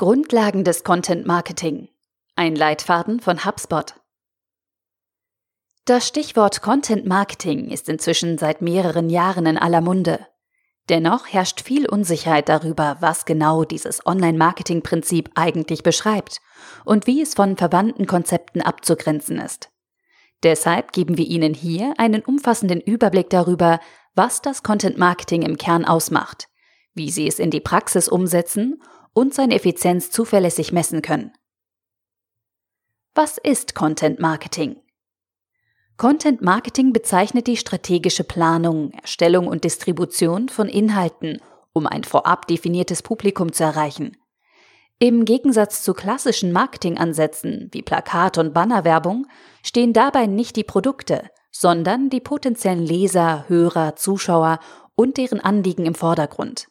Grundlagen des Content Marketing. Ein Leitfaden von HubSpot. Das Stichwort Content Marketing ist inzwischen seit mehreren Jahren in aller Munde. Dennoch herrscht viel Unsicherheit darüber, was genau dieses Online-Marketing-Prinzip eigentlich beschreibt und wie es von verwandten Konzepten abzugrenzen ist. Deshalb geben wir Ihnen hier einen umfassenden Überblick darüber, was das Content Marketing im Kern ausmacht, wie Sie es in die Praxis umsetzen und seine Effizienz zuverlässig messen können. Was ist Content Marketing? Content Marketing bezeichnet die strategische Planung, Erstellung und Distribution von Inhalten, um ein vorab definiertes Publikum zu erreichen. Im Gegensatz zu klassischen Marketingansätzen wie Plakat- und Bannerwerbung stehen dabei nicht die Produkte, sondern die potenziellen Leser, Hörer, Zuschauer und deren Anliegen im Vordergrund.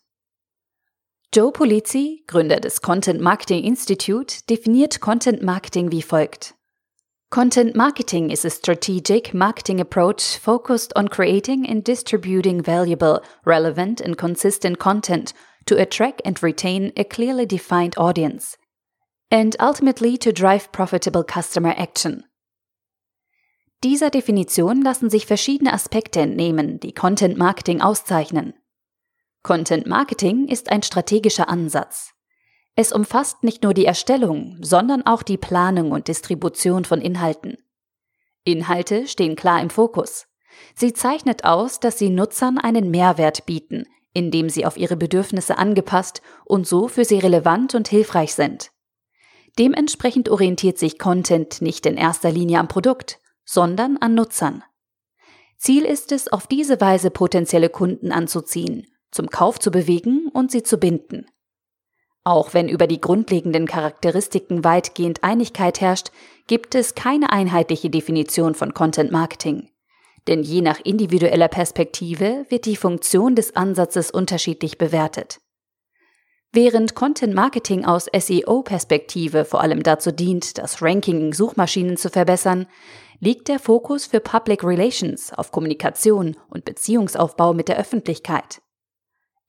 Joe Polizzi, Gründer des Content Marketing Institute, definiert Content Marketing wie folgt. Content marketing is a strategic marketing approach focused on creating and distributing valuable, relevant, and consistent content to attract and retain a clearly defined audience, and ultimately to drive profitable customer action. Dieser Definition lassen sich verschiedene Aspekte entnehmen, die Content Marketing auszeichnen. Content Marketing ist ein strategischer Ansatz. Es umfasst nicht nur die Erstellung, sondern auch die Planung und Distribution von Inhalten. Inhalte stehen klar im Fokus. Sie zeichnet aus, dass sie Nutzern einen Mehrwert bieten, indem sie auf ihre Bedürfnisse angepasst und so für sie relevant und hilfreich sind. Dementsprechend orientiert sich Content nicht in erster Linie am Produkt, sondern an Nutzern. Ziel ist es, auf diese Weise potenzielle Kunden anzuziehen zum Kauf zu bewegen und sie zu binden. Auch wenn über die grundlegenden Charakteristiken weitgehend Einigkeit herrscht, gibt es keine einheitliche Definition von Content Marketing. Denn je nach individueller Perspektive wird die Funktion des Ansatzes unterschiedlich bewertet. Während Content Marketing aus SEO-Perspektive vor allem dazu dient, das Ranking in Suchmaschinen zu verbessern, liegt der Fokus für Public Relations auf Kommunikation und Beziehungsaufbau mit der Öffentlichkeit.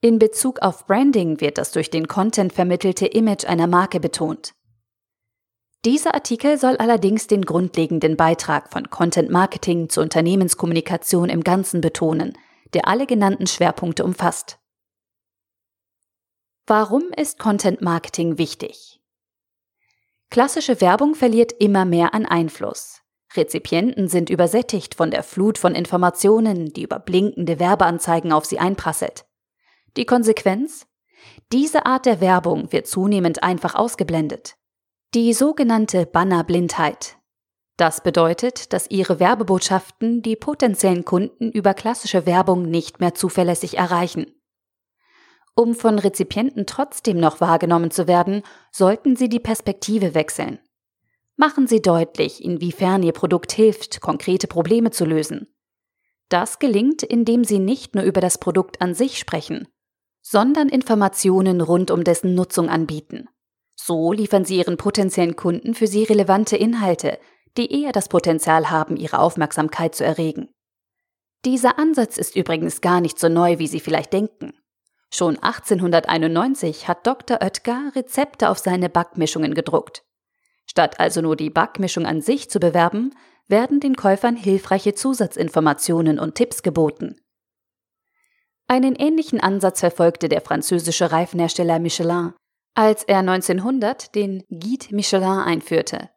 In Bezug auf Branding wird das durch den Content vermittelte Image einer Marke betont. Dieser Artikel soll allerdings den grundlegenden Beitrag von Content Marketing zur Unternehmenskommunikation im Ganzen betonen, der alle genannten Schwerpunkte umfasst. Warum ist Content Marketing wichtig? Klassische Werbung verliert immer mehr an Einfluss. Rezipienten sind übersättigt von der Flut von Informationen, die über blinkende Werbeanzeigen auf sie einprasselt. Die Konsequenz? Diese Art der Werbung wird zunehmend einfach ausgeblendet. Die sogenannte Bannerblindheit. Das bedeutet, dass Ihre Werbebotschaften die potenziellen Kunden über klassische Werbung nicht mehr zuverlässig erreichen. Um von Rezipienten trotzdem noch wahrgenommen zu werden, sollten Sie die Perspektive wechseln. Machen Sie deutlich, inwiefern Ihr Produkt hilft, konkrete Probleme zu lösen. Das gelingt, indem Sie nicht nur über das Produkt an sich sprechen, sondern Informationen rund um dessen Nutzung anbieten. So liefern sie ihren potenziellen Kunden für sie relevante Inhalte, die eher das Potenzial haben, ihre Aufmerksamkeit zu erregen. Dieser Ansatz ist übrigens gar nicht so neu, wie Sie vielleicht denken. Schon 1891 hat Dr. Oetker Rezepte auf seine Backmischungen gedruckt. Statt also nur die Backmischung an sich zu bewerben, werden den Käufern hilfreiche Zusatzinformationen und Tipps geboten. Einen ähnlichen Ansatz verfolgte der französische Reifenhersteller Michelin, als er 1900 den Guide Michelin einführte.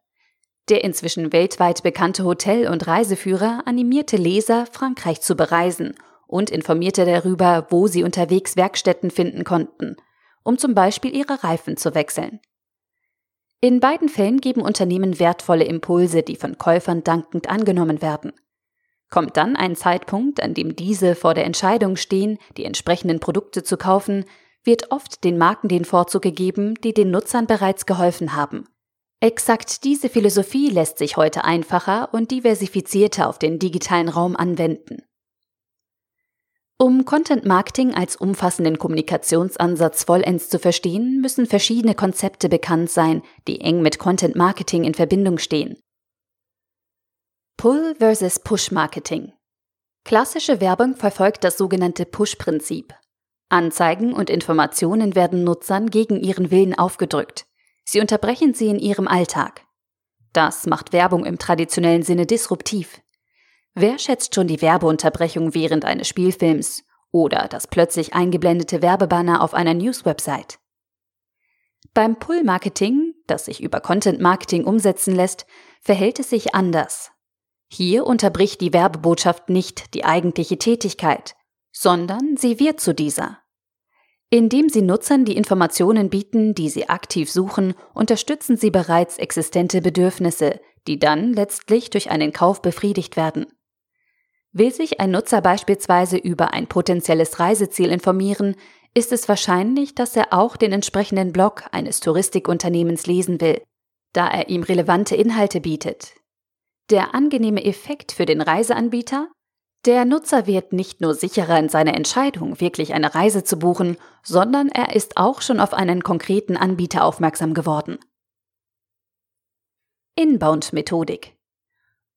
Der inzwischen weltweit bekannte Hotel- und Reiseführer animierte Leser, Frankreich zu bereisen und informierte darüber, wo sie unterwegs Werkstätten finden konnten, um zum Beispiel ihre Reifen zu wechseln. In beiden Fällen geben Unternehmen wertvolle Impulse, die von Käufern dankend angenommen werden. Kommt dann ein Zeitpunkt, an dem diese vor der Entscheidung stehen, die entsprechenden Produkte zu kaufen, wird oft den Marken den Vorzug gegeben, die den Nutzern bereits geholfen haben. Exakt diese Philosophie lässt sich heute einfacher und diversifizierter auf den digitalen Raum anwenden. Um Content Marketing als umfassenden Kommunikationsansatz vollends zu verstehen, müssen verschiedene Konzepte bekannt sein, die eng mit Content Marketing in Verbindung stehen. Pull versus Push Marketing. Klassische Werbung verfolgt das sogenannte Push-Prinzip. Anzeigen und Informationen werden Nutzern gegen ihren Willen aufgedrückt. Sie unterbrechen sie in ihrem Alltag. Das macht Werbung im traditionellen Sinne disruptiv. Wer schätzt schon die Werbeunterbrechung während eines Spielfilms oder das plötzlich eingeblendete Werbebanner auf einer News-Website? Beim Pull-Marketing, das sich über Content-Marketing umsetzen lässt, verhält es sich anders. Hier unterbricht die Werbebotschaft nicht die eigentliche Tätigkeit, sondern sie wird zu dieser. Indem sie Nutzern die Informationen bieten, die sie aktiv suchen, unterstützen sie bereits existente Bedürfnisse, die dann letztlich durch einen Kauf befriedigt werden. Will sich ein Nutzer beispielsweise über ein potenzielles Reiseziel informieren, ist es wahrscheinlich, dass er auch den entsprechenden Blog eines Touristikunternehmens lesen will, da er ihm relevante Inhalte bietet. Der angenehme Effekt für den Reiseanbieter der Nutzer wird nicht nur sicherer in seiner Entscheidung, wirklich eine Reise zu buchen, sondern er ist auch schon auf einen konkreten Anbieter aufmerksam geworden. Inbound-Methodik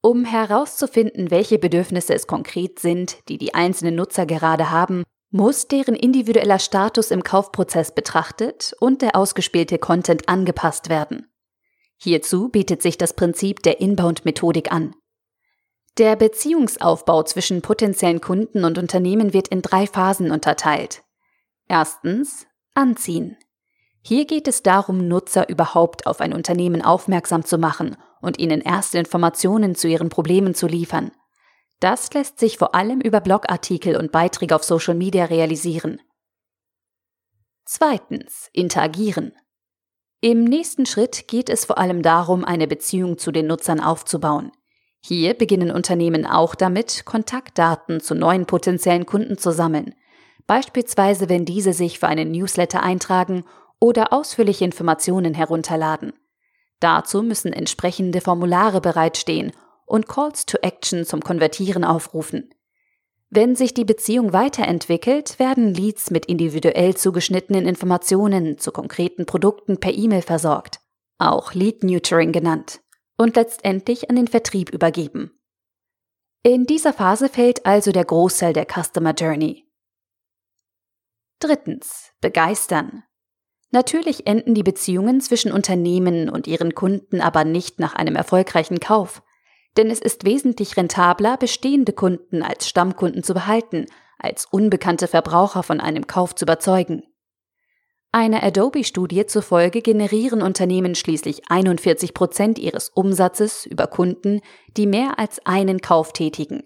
Um herauszufinden, welche Bedürfnisse es konkret sind, die die einzelnen Nutzer gerade haben, muss deren individueller Status im Kaufprozess betrachtet und der ausgespielte Content angepasst werden. Hierzu bietet sich das Prinzip der Inbound-Methodik an. Der Beziehungsaufbau zwischen potenziellen Kunden und Unternehmen wird in drei Phasen unterteilt. Erstens Anziehen. Hier geht es darum, Nutzer überhaupt auf ein Unternehmen aufmerksam zu machen und ihnen erste Informationen zu ihren Problemen zu liefern. Das lässt sich vor allem über Blogartikel und Beiträge auf Social Media realisieren. Zweitens Interagieren. Im nächsten Schritt geht es vor allem darum, eine Beziehung zu den Nutzern aufzubauen. Hier beginnen Unternehmen auch damit, Kontaktdaten zu neuen potenziellen Kunden zu sammeln, beispielsweise wenn diese sich für einen Newsletter eintragen oder ausführliche Informationen herunterladen. Dazu müssen entsprechende Formulare bereitstehen und Calls to Action zum Konvertieren aufrufen. Wenn sich die Beziehung weiterentwickelt, werden Leads mit individuell zugeschnittenen Informationen zu konkreten Produkten per E-Mail versorgt, auch Lead Nurturing genannt und letztendlich an den Vertrieb übergeben. In dieser Phase fällt also der Großteil der Customer Journey. Drittens. Begeistern. Natürlich enden die Beziehungen zwischen Unternehmen und ihren Kunden aber nicht nach einem erfolgreichen Kauf, denn es ist wesentlich rentabler, bestehende Kunden als Stammkunden zu behalten, als unbekannte Verbraucher von einem Kauf zu überzeugen. Einer Adobe-Studie zufolge generieren Unternehmen schließlich 41 Prozent ihres Umsatzes über Kunden, die mehr als einen Kauf tätigen.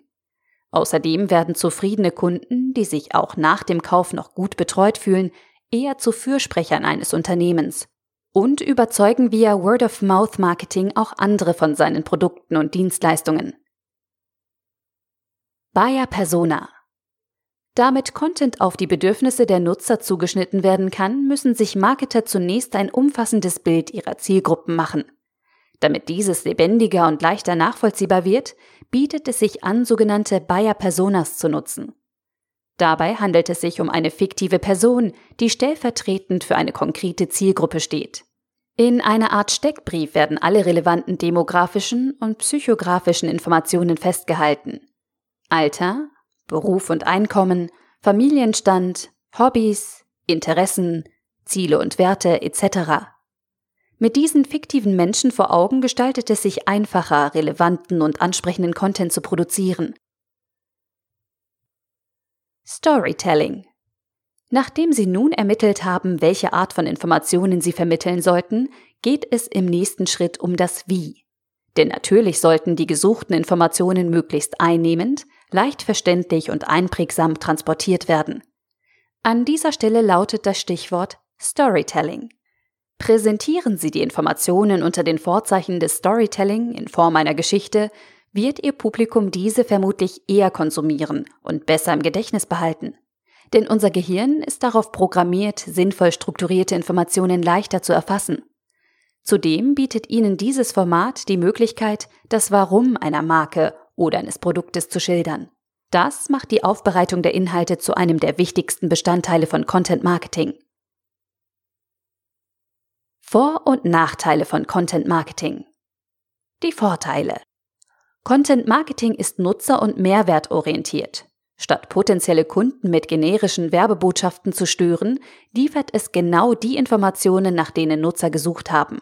Außerdem werden zufriedene Kunden, die sich auch nach dem Kauf noch gut betreut fühlen, eher zu Fürsprechern eines Unternehmens und überzeugen via Word-of-Mouth-Marketing auch andere von seinen Produkten und Dienstleistungen. Buyer Persona damit Content auf die Bedürfnisse der Nutzer zugeschnitten werden kann, müssen sich Marketer zunächst ein umfassendes Bild ihrer Zielgruppen machen. Damit dieses lebendiger und leichter nachvollziehbar wird, bietet es sich an, sogenannte Buyer Personas zu nutzen. Dabei handelt es sich um eine fiktive Person, die stellvertretend für eine konkrete Zielgruppe steht. In einer Art Steckbrief werden alle relevanten demografischen und psychografischen Informationen festgehalten. Alter, Beruf und Einkommen, Familienstand, Hobbys, Interessen, Ziele und Werte etc. Mit diesen fiktiven Menschen vor Augen gestaltet es sich einfacher, relevanten und ansprechenden Content zu produzieren. Storytelling Nachdem Sie nun ermittelt haben, welche Art von Informationen Sie vermitteln sollten, geht es im nächsten Schritt um das Wie. Denn natürlich sollten die gesuchten Informationen möglichst einnehmend, leicht verständlich und einprägsam transportiert werden. An dieser Stelle lautet das Stichwort Storytelling. Präsentieren Sie die Informationen unter den Vorzeichen des Storytelling in Form einer Geschichte, wird Ihr Publikum diese vermutlich eher konsumieren und besser im Gedächtnis behalten. Denn unser Gehirn ist darauf programmiert, sinnvoll strukturierte Informationen leichter zu erfassen. Zudem bietet Ihnen dieses Format die Möglichkeit, das Warum einer Marke oder eines Produktes zu schildern. Das macht die Aufbereitung der Inhalte zu einem der wichtigsten Bestandteile von Content Marketing. Vor- und Nachteile von Content Marketing. Die Vorteile. Content Marketing ist nutzer- und mehrwertorientiert. Statt potenzielle Kunden mit generischen Werbebotschaften zu stören, liefert es genau die Informationen, nach denen Nutzer gesucht haben.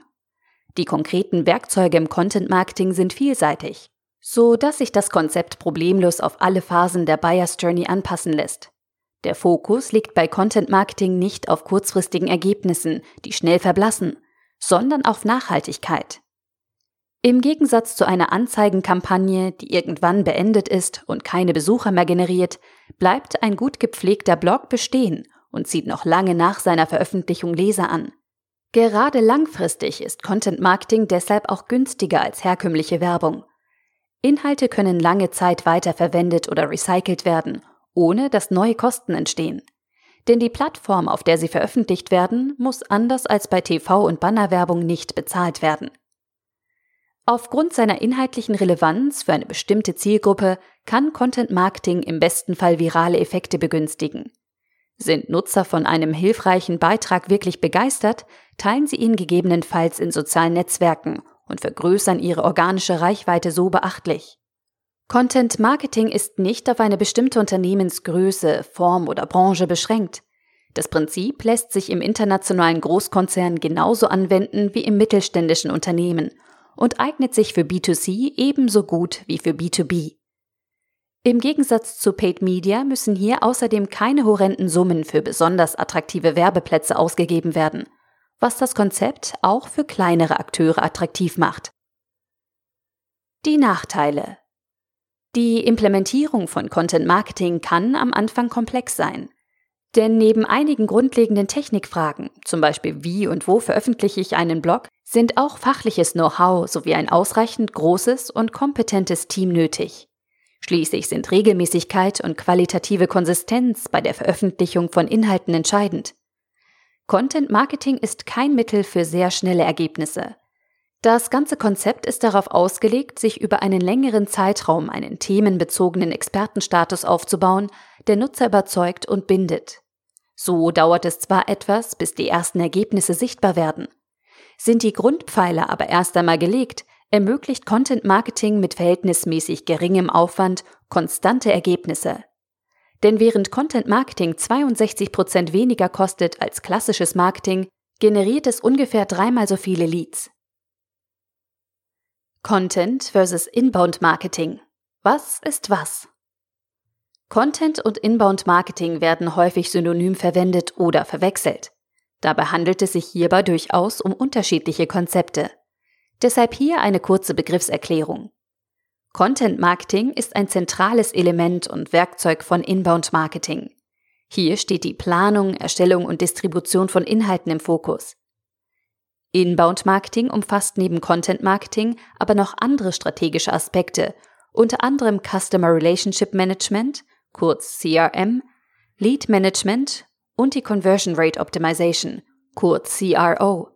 Die konkreten Werkzeuge im Content Marketing sind vielseitig, so dass sich das Konzept problemlos auf alle Phasen der Buyers Journey anpassen lässt. Der Fokus liegt bei Content Marketing nicht auf kurzfristigen Ergebnissen, die schnell verblassen, sondern auf Nachhaltigkeit. Im Gegensatz zu einer Anzeigenkampagne, die irgendwann beendet ist und keine Besucher mehr generiert, bleibt ein gut gepflegter Blog bestehen und zieht noch lange nach seiner Veröffentlichung Leser an. Gerade langfristig ist Content Marketing deshalb auch günstiger als herkömmliche Werbung. Inhalte können lange Zeit weiterverwendet oder recycelt werden, ohne dass neue Kosten entstehen. Denn die Plattform, auf der sie veröffentlicht werden, muss anders als bei TV- und Bannerwerbung nicht bezahlt werden. Aufgrund seiner inhaltlichen Relevanz für eine bestimmte Zielgruppe kann Content Marketing im besten Fall virale Effekte begünstigen. Sind Nutzer von einem hilfreichen Beitrag wirklich begeistert, teilen sie ihn gegebenenfalls in sozialen Netzwerken und vergrößern ihre organische Reichweite so beachtlich. Content Marketing ist nicht auf eine bestimmte Unternehmensgröße, Form oder Branche beschränkt. Das Prinzip lässt sich im internationalen Großkonzern genauso anwenden wie im mittelständischen Unternehmen und eignet sich für B2C ebenso gut wie für B2B. Im Gegensatz zu Paid Media müssen hier außerdem keine horrenden Summen für besonders attraktive Werbeplätze ausgegeben werden, was das Konzept auch für kleinere Akteure attraktiv macht. Die Nachteile Die Implementierung von Content Marketing kann am Anfang komplex sein. Denn neben einigen grundlegenden Technikfragen, zum Beispiel wie und wo veröffentliche ich einen Blog, sind auch fachliches Know-how sowie ein ausreichend großes und kompetentes Team nötig. Schließlich sind Regelmäßigkeit und qualitative Konsistenz bei der Veröffentlichung von Inhalten entscheidend. Content Marketing ist kein Mittel für sehr schnelle Ergebnisse. Das ganze Konzept ist darauf ausgelegt, sich über einen längeren Zeitraum einen themenbezogenen Expertenstatus aufzubauen, der Nutzer überzeugt und bindet. So dauert es zwar etwas, bis die ersten Ergebnisse sichtbar werden. Sind die Grundpfeiler aber erst einmal gelegt, ermöglicht Content Marketing mit verhältnismäßig geringem Aufwand konstante Ergebnisse. Denn während Content Marketing 62 Prozent weniger kostet als klassisches Marketing, generiert es ungefähr dreimal so viele Leads. Content versus Inbound Marketing. Was ist was? Content und Inbound Marketing werden häufig synonym verwendet oder verwechselt. Dabei handelt es sich hierbei durchaus um unterschiedliche Konzepte. Deshalb hier eine kurze Begriffserklärung. Content Marketing ist ein zentrales Element und Werkzeug von Inbound Marketing. Hier steht die Planung, Erstellung und Distribution von Inhalten im Fokus. Inbound Marketing umfasst neben Content Marketing aber noch andere strategische Aspekte, unter anderem Customer Relationship Management, kurz CRM, Lead Management und die Conversion Rate Optimization, kurz CRO.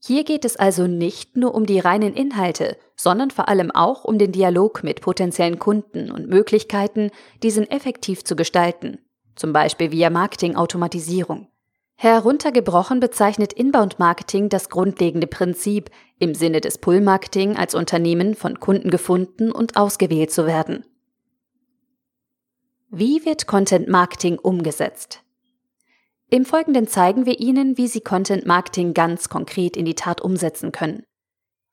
Hier geht es also nicht nur um die reinen Inhalte, sondern vor allem auch um den Dialog mit potenziellen Kunden und Möglichkeiten, diesen effektiv zu gestalten, zum Beispiel via Marketing-Automatisierung. Heruntergebrochen bezeichnet Inbound Marketing das grundlegende Prinzip, im Sinne des Pull-Marketing als Unternehmen von Kunden gefunden und ausgewählt zu werden. Wie wird Content Marketing umgesetzt? Im Folgenden zeigen wir Ihnen, wie Sie Content Marketing ganz konkret in die Tat umsetzen können.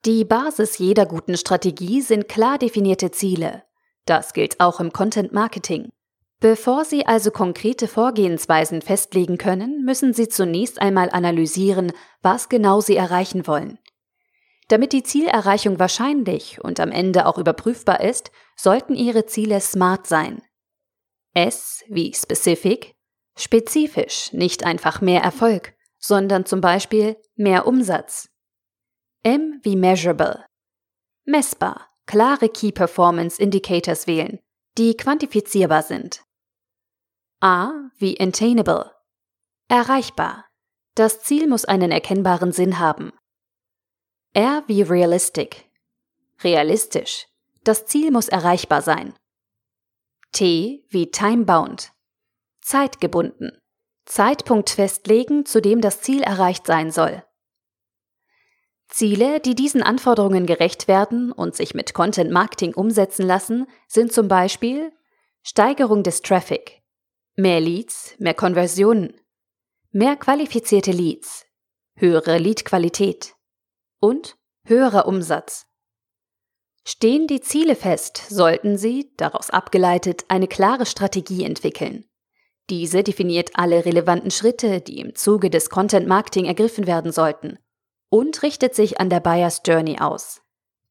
Die Basis jeder guten Strategie sind klar definierte Ziele. Das gilt auch im Content Marketing. Bevor Sie also konkrete Vorgehensweisen festlegen können, müssen Sie zunächst einmal analysieren, was genau Sie erreichen wollen. Damit die Zielerreichung wahrscheinlich und am Ende auch überprüfbar ist, sollten Ihre Ziele smart sein. S wie specific, Spezifisch, nicht einfach mehr Erfolg, sondern zum Beispiel mehr Umsatz. M wie measurable. Messbar, klare Key Performance Indicators wählen, die quantifizierbar sind. A wie attainable. Erreichbar. Das Ziel muss einen erkennbaren Sinn haben. R wie realistic. Realistisch. Das Ziel muss erreichbar sein. T wie time-bound zeitgebunden. Zeitpunkt festlegen, zu dem das Ziel erreicht sein soll. Ziele, die diesen Anforderungen gerecht werden und sich mit Content Marketing umsetzen lassen, sind zum Beispiel Steigerung des Traffic. Mehr Leads, mehr Konversionen. Mehr qualifizierte Leads. Höhere Leadqualität. Und höherer Umsatz. Stehen die Ziele fest, sollten Sie, daraus abgeleitet, eine klare Strategie entwickeln. Diese definiert alle relevanten Schritte, die im Zuge des Content Marketing ergriffen werden sollten und richtet sich an der Buyers Journey aus.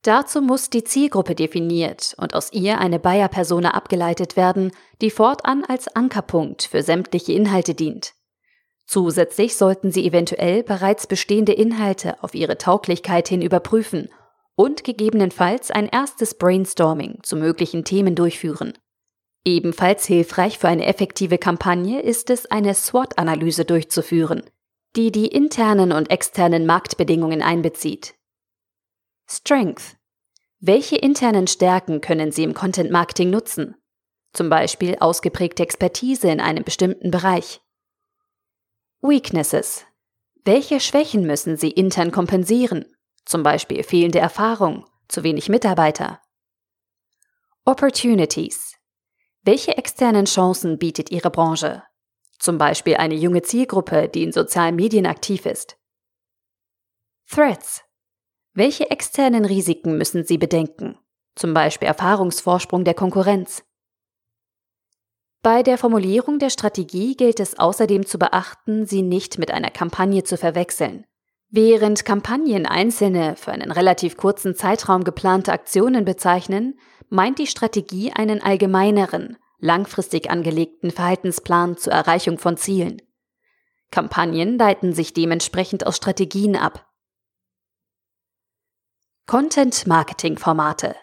Dazu muss die Zielgruppe definiert und aus ihr eine Buyer-Persona abgeleitet werden, die fortan als Ankerpunkt für sämtliche Inhalte dient. Zusätzlich sollten Sie eventuell bereits bestehende Inhalte auf ihre Tauglichkeit hin überprüfen und gegebenenfalls ein erstes Brainstorming zu möglichen Themen durchführen. Ebenfalls hilfreich für eine effektive Kampagne ist es, eine SWOT-Analyse durchzuführen, die die internen und externen Marktbedingungen einbezieht. Strength. Welche internen Stärken können Sie im Content Marketing nutzen? Zum Beispiel ausgeprägte Expertise in einem bestimmten Bereich. Weaknesses. Welche Schwächen müssen Sie intern kompensieren? Zum Beispiel fehlende Erfahrung, zu wenig Mitarbeiter. Opportunities. Welche externen Chancen bietet Ihre Branche? Zum Beispiel eine junge Zielgruppe, die in sozialen Medien aktiv ist. Threats. Welche externen Risiken müssen Sie bedenken? Zum Beispiel Erfahrungsvorsprung der Konkurrenz. Bei der Formulierung der Strategie gilt es außerdem zu beachten, sie nicht mit einer Kampagne zu verwechseln. Während Kampagnen einzelne, für einen relativ kurzen Zeitraum geplante Aktionen bezeichnen, meint die Strategie einen allgemeineren, langfristig angelegten Verhaltensplan zur Erreichung von Zielen. Kampagnen leiten sich dementsprechend aus Strategien ab. Content-Marketing-Formate.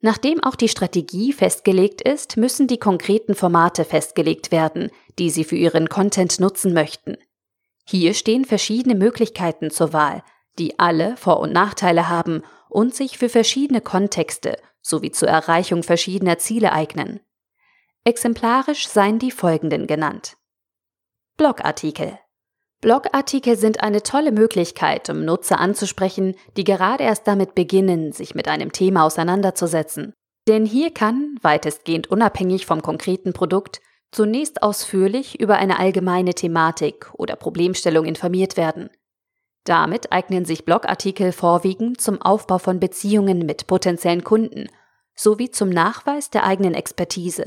Nachdem auch die Strategie festgelegt ist, müssen die konkreten Formate festgelegt werden, die Sie für Ihren Content nutzen möchten. Hier stehen verschiedene Möglichkeiten zur Wahl, die alle Vor- und Nachteile haben und sich für verschiedene Kontexte sowie zur Erreichung verschiedener Ziele eignen. Exemplarisch seien die folgenden genannt. Blogartikel Blogartikel sind eine tolle Möglichkeit, um Nutzer anzusprechen, die gerade erst damit beginnen, sich mit einem Thema auseinanderzusetzen. Denn hier kann, weitestgehend unabhängig vom konkreten Produkt, zunächst ausführlich über eine allgemeine Thematik oder Problemstellung informiert werden. Damit eignen sich Blogartikel vorwiegend zum Aufbau von Beziehungen mit potenziellen Kunden sowie zum Nachweis der eigenen Expertise.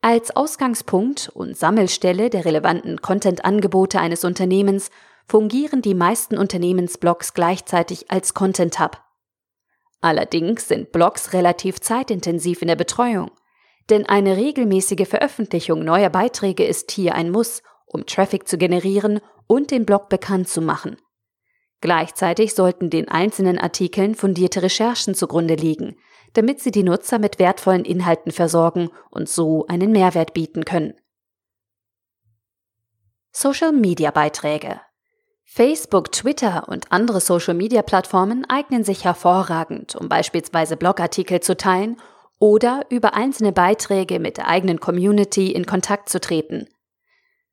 Als Ausgangspunkt und Sammelstelle der relevanten Content-Angebote eines Unternehmens fungieren die meisten Unternehmensblogs gleichzeitig als Content Hub. Allerdings sind Blogs relativ zeitintensiv in der Betreuung, denn eine regelmäßige Veröffentlichung neuer Beiträge ist hier ein Muss, um Traffic zu generieren und den Blog bekannt zu machen. Gleichzeitig sollten den einzelnen Artikeln fundierte Recherchen zugrunde liegen, damit sie die Nutzer mit wertvollen Inhalten versorgen und so einen Mehrwert bieten können. Social-Media-Beiträge Facebook, Twitter und andere Social-Media-Plattformen eignen sich hervorragend, um beispielsweise Blogartikel zu teilen oder über einzelne Beiträge mit der eigenen Community in Kontakt zu treten.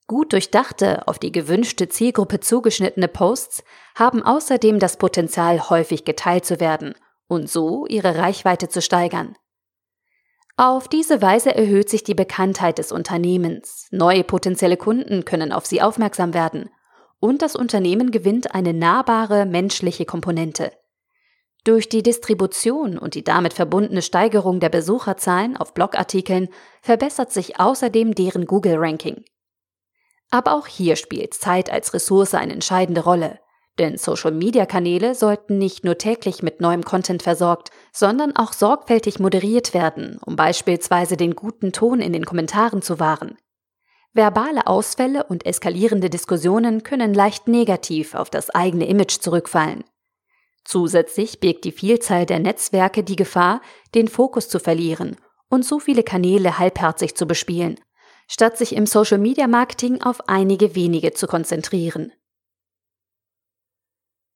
Gut durchdachte, auf die gewünschte Zielgruppe zugeschnittene Posts haben außerdem das Potenzial, häufig geteilt zu werden und so ihre Reichweite zu steigern. Auf diese Weise erhöht sich die Bekanntheit des Unternehmens, neue potenzielle Kunden können auf sie aufmerksam werden und das Unternehmen gewinnt eine nahbare menschliche Komponente. Durch die Distribution und die damit verbundene Steigerung der Besucherzahlen auf Blogartikeln verbessert sich außerdem deren Google-Ranking. Aber auch hier spielt Zeit als Ressource eine entscheidende Rolle. Denn Social-Media-Kanäle sollten nicht nur täglich mit neuem Content versorgt, sondern auch sorgfältig moderiert werden, um beispielsweise den guten Ton in den Kommentaren zu wahren. Verbale Ausfälle und eskalierende Diskussionen können leicht negativ auf das eigene Image zurückfallen. Zusätzlich birgt die Vielzahl der Netzwerke die Gefahr, den Fokus zu verlieren und so viele Kanäle halbherzig zu bespielen, statt sich im Social-Media-Marketing auf einige wenige zu konzentrieren.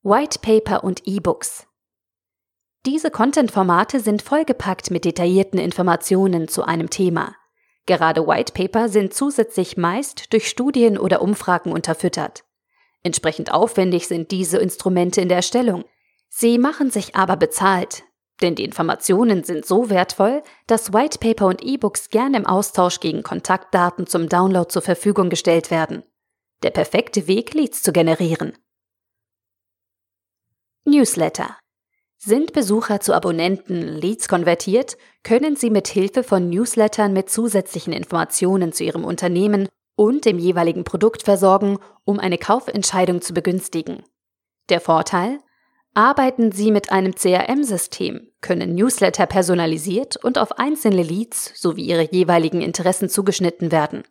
White Paper und E-Books. Diese Content-Formate sind vollgepackt mit detaillierten Informationen zu einem Thema. Gerade White Paper sind zusätzlich meist durch Studien oder Umfragen unterfüttert. Entsprechend aufwendig sind diese Instrumente in der Erstellung. Sie machen sich aber bezahlt. Denn die Informationen sind so wertvoll, dass Whitepaper und E-Books gern im Austausch gegen Kontaktdaten zum Download zur Verfügung gestellt werden. Der perfekte Weg, Leads zu generieren. Newsletter. Sind Besucher zu Abonnenten Leads konvertiert, können sie mit Hilfe von Newslettern mit zusätzlichen Informationen zu ihrem Unternehmen und dem jeweiligen Produkt versorgen, um eine Kaufentscheidung zu begünstigen. Der Vorteil? Arbeiten Sie mit einem CRM-System, können Newsletter personalisiert und auf einzelne Leads sowie ihre jeweiligen Interessen zugeschnitten werden.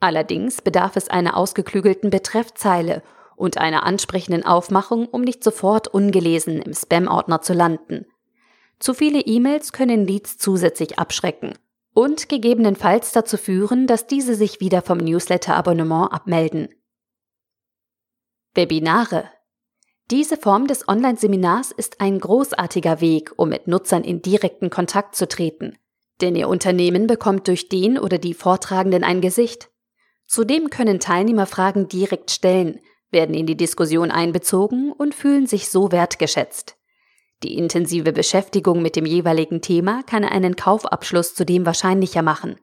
Allerdings bedarf es einer ausgeklügelten Betreffzeile und einer ansprechenden Aufmachung, um nicht sofort ungelesen im Spam-Ordner zu landen. Zu viele E-Mails können Leads zusätzlich abschrecken und gegebenenfalls dazu führen, dass diese sich wieder vom Newsletter-Abonnement abmelden. Webinare. Diese Form des Online-Seminars ist ein großartiger Weg, um mit Nutzern in direkten Kontakt zu treten. Denn Ihr Unternehmen bekommt durch den oder die Vortragenden ein Gesicht. Zudem können Teilnehmer Fragen direkt stellen, werden in die Diskussion einbezogen und fühlen sich so wertgeschätzt. Die intensive Beschäftigung mit dem jeweiligen Thema kann einen Kaufabschluss zudem wahrscheinlicher machen.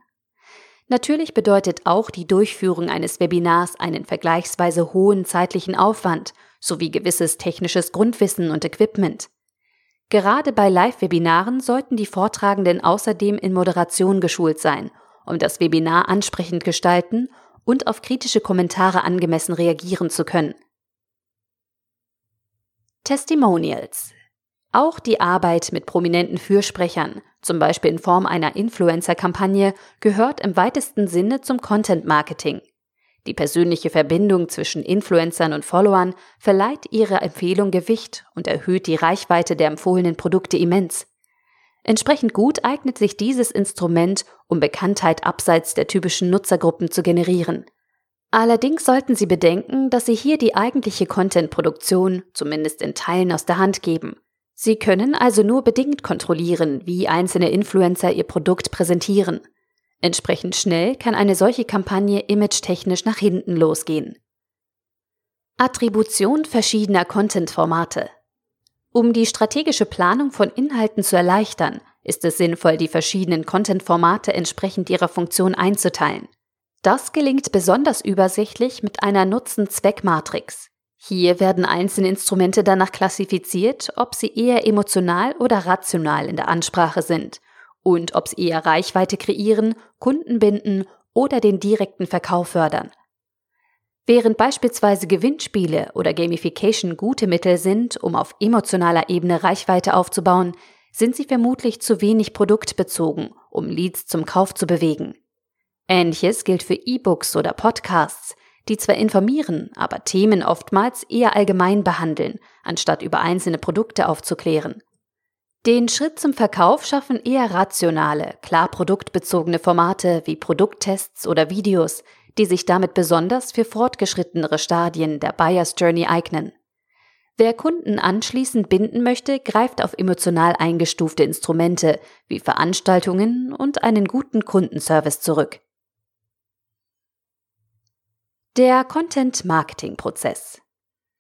Natürlich bedeutet auch die Durchführung eines Webinars einen vergleichsweise hohen zeitlichen Aufwand sowie gewisses technisches Grundwissen und Equipment. Gerade bei Live-Webinaren sollten die Vortragenden außerdem in Moderation geschult sein, um das Webinar ansprechend gestalten und auf kritische Kommentare angemessen reagieren zu können. Testimonials auch die Arbeit mit prominenten Fürsprechern, zum Beispiel in Form einer Influencer-Kampagne, gehört im weitesten Sinne zum Content Marketing. Die persönliche Verbindung zwischen Influencern und Followern verleiht ihrer Empfehlung Gewicht und erhöht die Reichweite der empfohlenen Produkte immens. Entsprechend gut eignet sich dieses Instrument, um Bekanntheit abseits der typischen Nutzergruppen zu generieren. Allerdings sollten Sie bedenken, dass Sie hier die eigentliche Content-Produktion zumindest in Teilen aus der Hand geben. Sie können also nur bedingt kontrollieren, wie einzelne Influencer ihr Produkt präsentieren. Entsprechend schnell kann eine solche Kampagne imagetechnisch nach hinten losgehen. Attribution verschiedener Content-Formate. Um die strategische Planung von Inhalten zu erleichtern, ist es sinnvoll, die verschiedenen Content-Formate entsprechend ihrer Funktion einzuteilen. Das gelingt besonders übersichtlich mit einer Nutzen-Zweck-Matrix. Hier werden einzelne Instrumente danach klassifiziert, ob sie eher emotional oder rational in der Ansprache sind und ob sie eher Reichweite kreieren, Kunden binden oder den direkten Verkauf fördern. Während beispielsweise Gewinnspiele oder Gamification gute Mittel sind, um auf emotionaler Ebene Reichweite aufzubauen, sind sie vermutlich zu wenig produktbezogen, um Leads zum Kauf zu bewegen. Ähnliches gilt für E-Books oder Podcasts, die zwar informieren, aber Themen oftmals eher allgemein behandeln, anstatt über einzelne Produkte aufzuklären. Den Schritt zum Verkauf schaffen eher rationale, klar produktbezogene Formate wie Produkttests oder Videos, die sich damit besonders für fortgeschrittenere Stadien der Buyer's Journey eignen. Wer Kunden anschließend binden möchte, greift auf emotional eingestufte Instrumente wie Veranstaltungen und einen guten Kundenservice zurück. Der Content-Marketing-Prozess.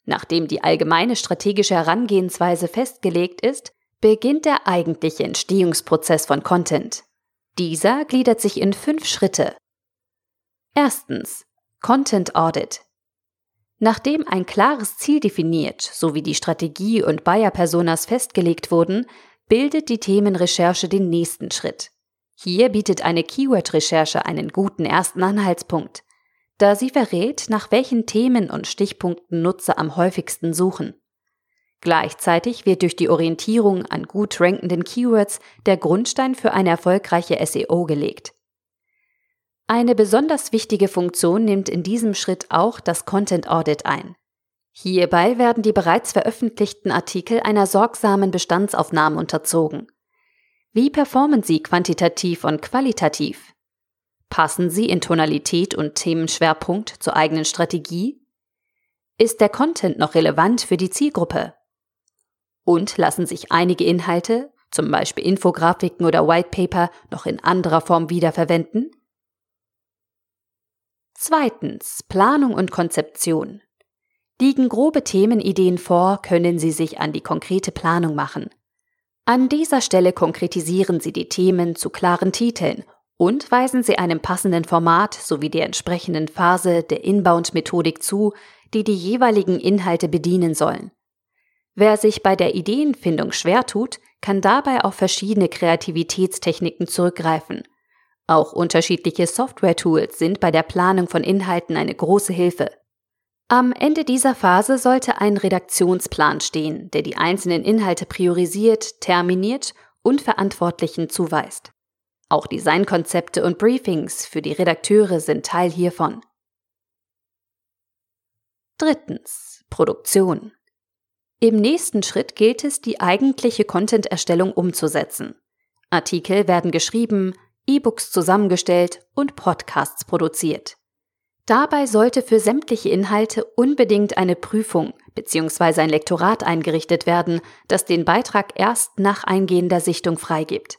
Nachdem die allgemeine strategische Herangehensweise festgelegt ist, beginnt der eigentliche Entstehungsprozess von Content. Dieser gliedert sich in fünf Schritte. Erstens Content Audit. Nachdem ein klares Ziel definiert sowie die Strategie und Buyer-Personas festgelegt wurden, bildet die Themenrecherche den nächsten Schritt. Hier bietet eine Keyword-Recherche einen guten ersten Anhaltspunkt da sie verrät, nach welchen Themen und Stichpunkten Nutzer am häufigsten suchen. Gleichzeitig wird durch die Orientierung an gut rankenden Keywords der Grundstein für eine erfolgreiche SEO gelegt. Eine besonders wichtige Funktion nimmt in diesem Schritt auch das Content Audit ein. Hierbei werden die bereits veröffentlichten Artikel einer sorgsamen Bestandsaufnahme unterzogen. Wie performen sie quantitativ und qualitativ? Passen sie in Tonalität und Themenschwerpunkt zur eigenen Strategie? Ist der Content noch relevant für die Zielgruppe? Und lassen sich einige Inhalte, zum Beispiel Infografiken oder Whitepaper, noch in anderer Form wiederverwenden? Zweitens. Planung und Konzeption. Liegen grobe Themenideen vor, können Sie sich an die konkrete Planung machen. An dieser Stelle konkretisieren Sie die Themen zu klaren Titeln und weisen Sie einem passenden Format sowie der entsprechenden Phase der Inbound-Methodik zu, die die jeweiligen Inhalte bedienen sollen. Wer sich bei der Ideenfindung schwer tut, kann dabei auf verschiedene Kreativitätstechniken zurückgreifen. Auch unterschiedliche Software-Tools sind bei der Planung von Inhalten eine große Hilfe. Am Ende dieser Phase sollte ein Redaktionsplan stehen, der die einzelnen Inhalte priorisiert, terminiert und Verantwortlichen zuweist. Auch Designkonzepte und Briefings für die Redakteure sind Teil hiervon. Drittens. Produktion. Im nächsten Schritt gilt es, die eigentliche Content-Erstellung umzusetzen. Artikel werden geschrieben, E-Books zusammengestellt und Podcasts produziert. Dabei sollte für sämtliche Inhalte unbedingt eine Prüfung bzw. ein Lektorat eingerichtet werden, das den Beitrag erst nach eingehender Sichtung freigibt.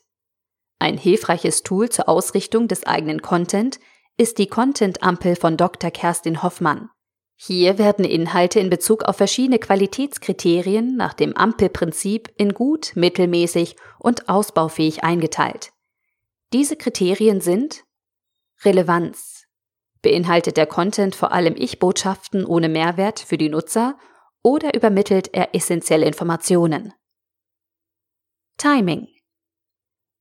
Ein hilfreiches Tool zur Ausrichtung des eigenen Content ist die Content-Ampel von Dr. Kerstin Hoffmann. Hier werden Inhalte in Bezug auf verschiedene Qualitätskriterien nach dem Ampelprinzip in gut, mittelmäßig und ausbaufähig eingeteilt. Diese Kriterien sind Relevanz. Beinhaltet der Content vor allem Ich-Botschaften ohne Mehrwert für die Nutzer oder übermittelt er essentielle Informationen? Timing.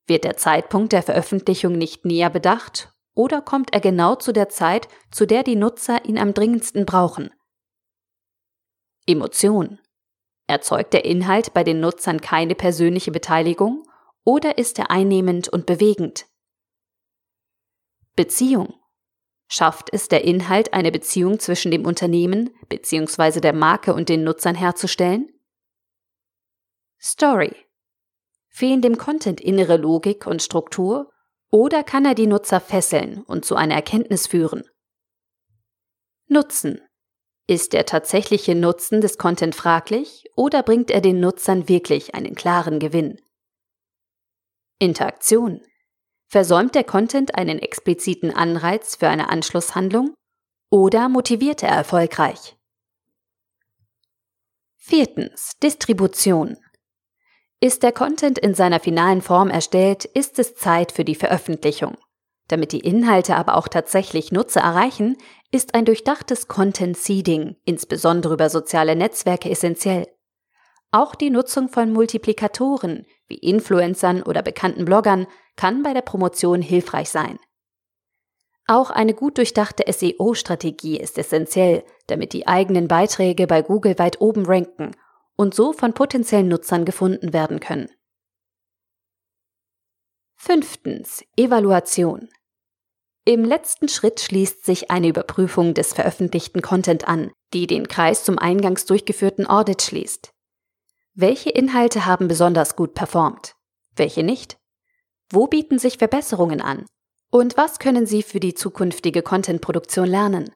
Wird der Zeitpunkt der Veröffentlichung nicht näher bedacht oder kommt er genau zu der Zeit, zu der die Nutzer ihn am dringendsten brauchen? Emotion. Erzeugt der Inhalt bei den Nutzern keine persönliche Beteiligung oder ist er einnehmend und bewegend? Beziehung. Schafft es der Inhalt, eine Beziehung zwischen dem Unternehmen bzw. der Marke und den Nutzern herzustellen? Story. Fehlen dem Content innere Logik und Struktur oder kann er die Nutzer fesseln und zu einer Erkenntnis führen? Nutzen. Ist der tatsächliche Nutzen des Content fraglich oder bringt er den Nutzern wirklich einen klaren Gewinn? Interaktion. Versäumt der Content einen expliziten Anreiz für eine Anschlusshandlung oder motiviert er erfolgreich? Viertens. Distribution. Ist der Content in seiner finalen Form erstellt, ist es Zeit für die Veröffentlichung. Damit die Inhalte aber auch tatsächlich Nutzer erreichen, ist ein durchdachtes Content Seeding, insbesondere über soziale Netzwerke, essentiell. Auch die Nutzung von Multiplikatoren wie Influencern oder bekannten Bloggern kann bei der Promotion hilfreich sein. Auch eine gut durchdachte SEO-Strategie ist essentiell, damit die eigenen Beiträge bei Google weit oben ranken und so von potenziellen Nutzern gefunden werden können. Fünftens. Evaluation. Im letzten Schritt schließt sich eine Überprüfung des veröffentlichten Content an, die den Kreis zum eingangs durchgeführten Audit schließt. Welche Inhalte haben besonders gut performt? Welche nicht? Wo bieten sich Verbesserungen an? Und was können Sie für die zukünftige Contentproduktion lernen?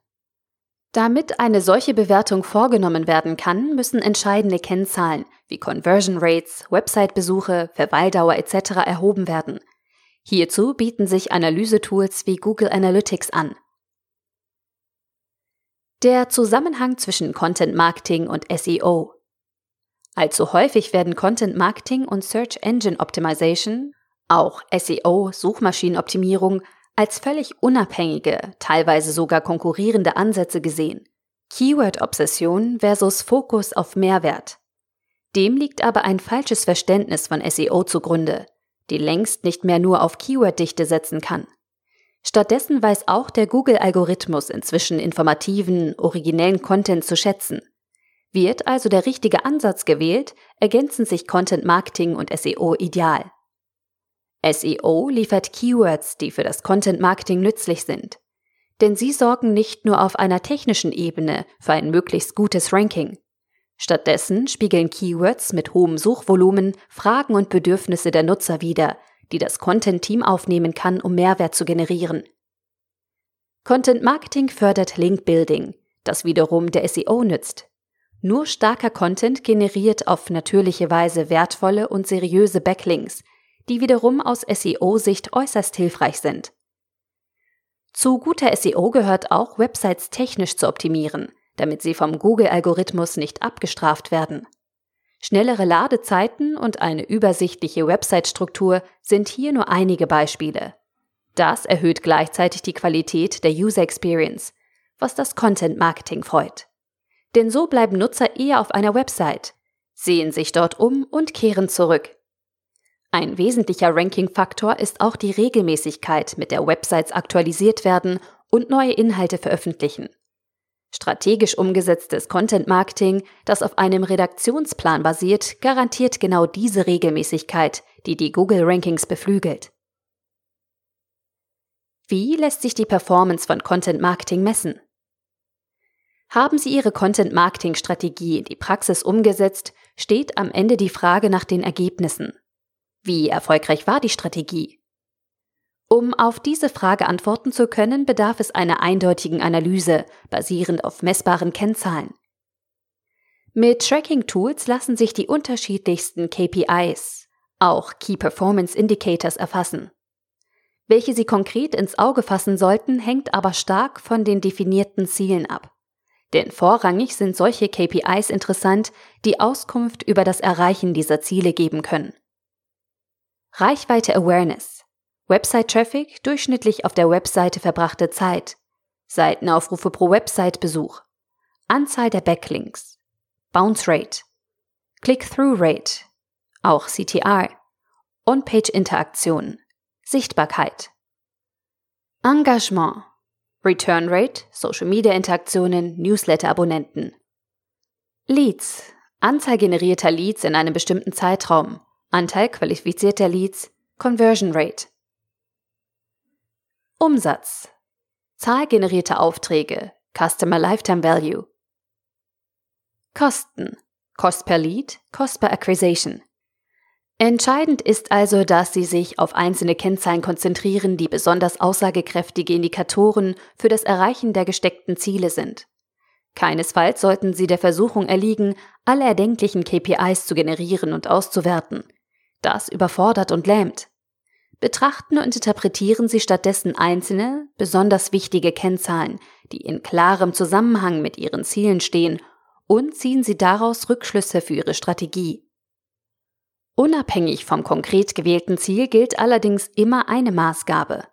Damit eine solche Bewertung vorgenommen werden kann, müssen entscheidende Kennzahlen wie Conversion Rates, Website-Besuche, Verweildauer etc. erhoben werden. Hierzu bieten sich Analysetools wie Google Analytics an. Der Zusammenhang zwischen Content Marketing und SEO. Allzu häufig werden Content Marketing und Search Engine Optimization, auch SEO, Suchmaschinenoptimierung, als völlig unabhängige, teilweise sogar konkurrierende Ansätze gesehen. Keyword-Obsession versus Fokus auf Mehrwert. Dem liegt aber ein falsches Verständnis von SEO zugrunde, die längst nicht mehr nur auf Keyword-Dichte setzen kann. Stattdessen weiß auch der Google-Algorithmus inzwischen informativen, originellen Content zu schätzen. Wird also der richtige Ansatz gewählt, ergänzen sich Content Marketing und SEO ideal. SEO liefert Keywords, die für das Content Marketing nützlich sind. Denn sie sorgen nicht nur auf einer technischen Ebene für ein möglichst gutes Ranking. Stattdessen spiegeln Keywords mit hohem Suchvolumen Fragen und Bedürfnisse der Nutzer wider, die das Content-Team aufnehmen kann, um Mehrwert zu generieren. Content Marketing fördert Link Building, das wiederum der SEO nützt. Nur starker Content generiert auf natürliche Weise wertvolle und seriöse Backlinks, die wiederum aus SEO-Sicht äußerst hilfreich sind. Zu guter SEO gehört auch, Websites technisch zu optimieren, damit sie vom Google-Algorithmus nicht abgestraft werden. Schnellere Ladezeiten und eine übersichtliche Website-Struktur sind hier nur einige Beispiele. Das erhöht gleichzeitig die Qualität der User Experience, was das Content Marketing freut. Denn so bleiben Nutzer eher auf einer Website, sehen sich dort um und kehren zurück. Ein wesentlicher Ranking-Faktor ist auch die Regelmäßigkeit, mit der Websites aktualisiert werden und neue Inhalte veröffentlichen. Strategisch umgesetztes Content Marketing, das auf einem Redaktionsplan basiert, garantiert genau diese Regelmäßigkeit, die die Google Rankings beflügelt. Wie lässt sich die Performance von Content Marketing messen? Haben Sie Ihre Content Marketing Strategie in die Praxis umgesetzt, steht am Ende die Frage nach den Ergebnissen. Wie erfolgreich war die Strategie? Um auf diese Frage antworten zu können, bedarf es einer eindeutigen Analyse, basierend auf messbaren Kennzahlen. Mit Tracking-Tools lassen sich die unterschiedlichsten KPIs, auch Key Performance Indicators, erfassen. Welche Sie konkret ins Auge fassen sollten, hängt aber stark von den definierten Zielen ab. Denn vorrangig sind solche KPIs interessant, die Auskunft über das Erreichen dieser Ziele geben können. Reichweite Awareness. Website-Traffic durchschnittlich auf der Webseite verbrachte Zeit. Seitenaufrufe pro Website-Besuch. Anzahl der Backlinks. Bounce Rate. Click-Through Rate. Auch CTR. On-Page-Interaktionen. Sichtbarkeit. Engagement. Return Rate, Social Media Interaktionen, Newsletter Abonnenten. Leads. Anzahl generierter Leads in einem bestimmten Zeitraum. Anteil qualifizierter Leads. Conversion Rate. Umsatz. Zahl generierter Aufträge. Customer Lifetime Value. Kosten. Cost per Lead, Cost per Acquisition. Entscheidend ist also, dass Sie sich auf einzelne Kennzahlen konzentrieren, die besonders aussagekräftige Indikatoren für das Erreichen der gesteckten Ziele sind. Keinesfalls sollten Sie der Versuchung erliegen, alle erdenklichen KPIs zu generieren und auszuwerten. Das überfordert und lähmt. Betrachten und interpretieren Sie stattdessen einzelne, besonders wichtige Kennzahlen, die in klarem Zusammenhang mit Ihren Zielen stehen, und ziehen Sie daraus Rückschlüsse für Ihre Strategie. Unabhängig vom konkret gewählten Ziel gilt allerdings immer eine Maßgabe.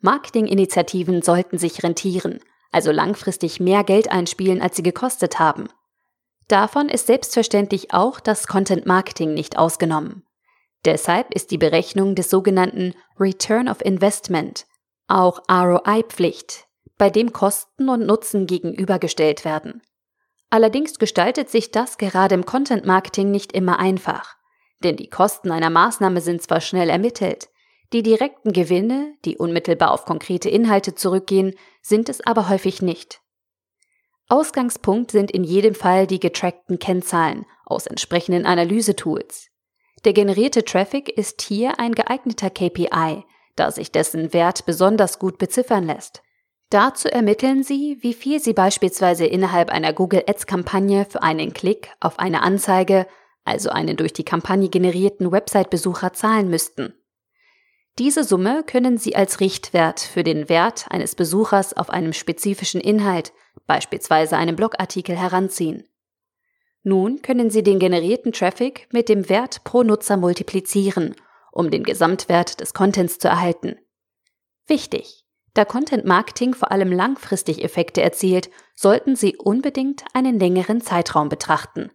Marketinginitiativen sollten sich rentieren, also langfristig mehr Geld einspielen, als sie gekostet haben. Davon ist selbstverständlich auch das Content Marketing nicht ausgenommen. Deshalb ist die Berechnung des sogenannten Return of Investment, auch ROI Pflicht, bei dem Kosten und Nutzen gegenübergestellt werden. Allerdings gestaltet sich das gerade im Content Marketing nicht immer einfach. Denn die Kosten einer Maßnahme sind zwar schnell ermittelt, die direkten Gewinne, die unmittelbar auf konkrete Inhalte zurückgehen, sind es aber häufig nicht. Ausgangspunkt sind in jedem Fall die getrackten Kennzahlen aus entsprechenden Analysetools. Der generierte Traffic ist hier ein geeigneter KPI, da sich dessen Wert besonders gut beziffern lässt. Dazu ermitteln Sie, wie viel Sie beispielsweise innerhalb einer Google Ads Kampagne für einen Klick auf eine Anzeige also einen durch die Kampagne generierten Website-Besucher zahlen müssten. Diese Summe können Sie als Richtwert für den Wert eines Besuchers auf einem spezifischen Inhalt, beispielsweise einem Blogartikel, heranziehen. Nun können Sie den generierten Traffic mit dem Wert pro Nutzer multiplizieren, um den Gesamtwert des Contents zu erhalten. Wichtig, da Content Marketing vor allem langfristig Effekte erzielt, sollten Sie unbedingt einen längeren Zeitraum betrachten.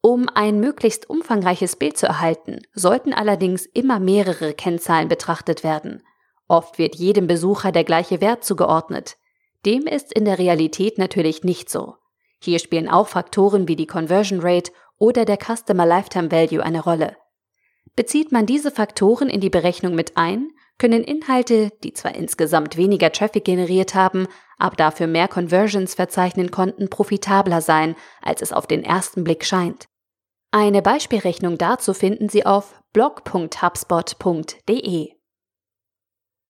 Um ein möglichst umfangreiches Bild zu erhalten, sollten allerdings immer mehrere Kennzahlen betrachtet werden. Oft wird jedem Besucher der gleiche Wert zugeordnet. Dem ist in der Realität natürlich nicht so. Hier spielen auch Faktoren wie die Conversion Rate oder der Customer Lifetime Value eine Rolle. Bezieht man diese Faktoren in die Berechnung mit ein, können Inhalte, die zwar insgesamt weniger Traffic generiert haben, aber dafür mehr Conversions verzeichnen konnten, profitabler sein, als es auf den ersten Blick scheint. Eine Beispielrechnung dazu finden Sie auf blog.hubspot.de.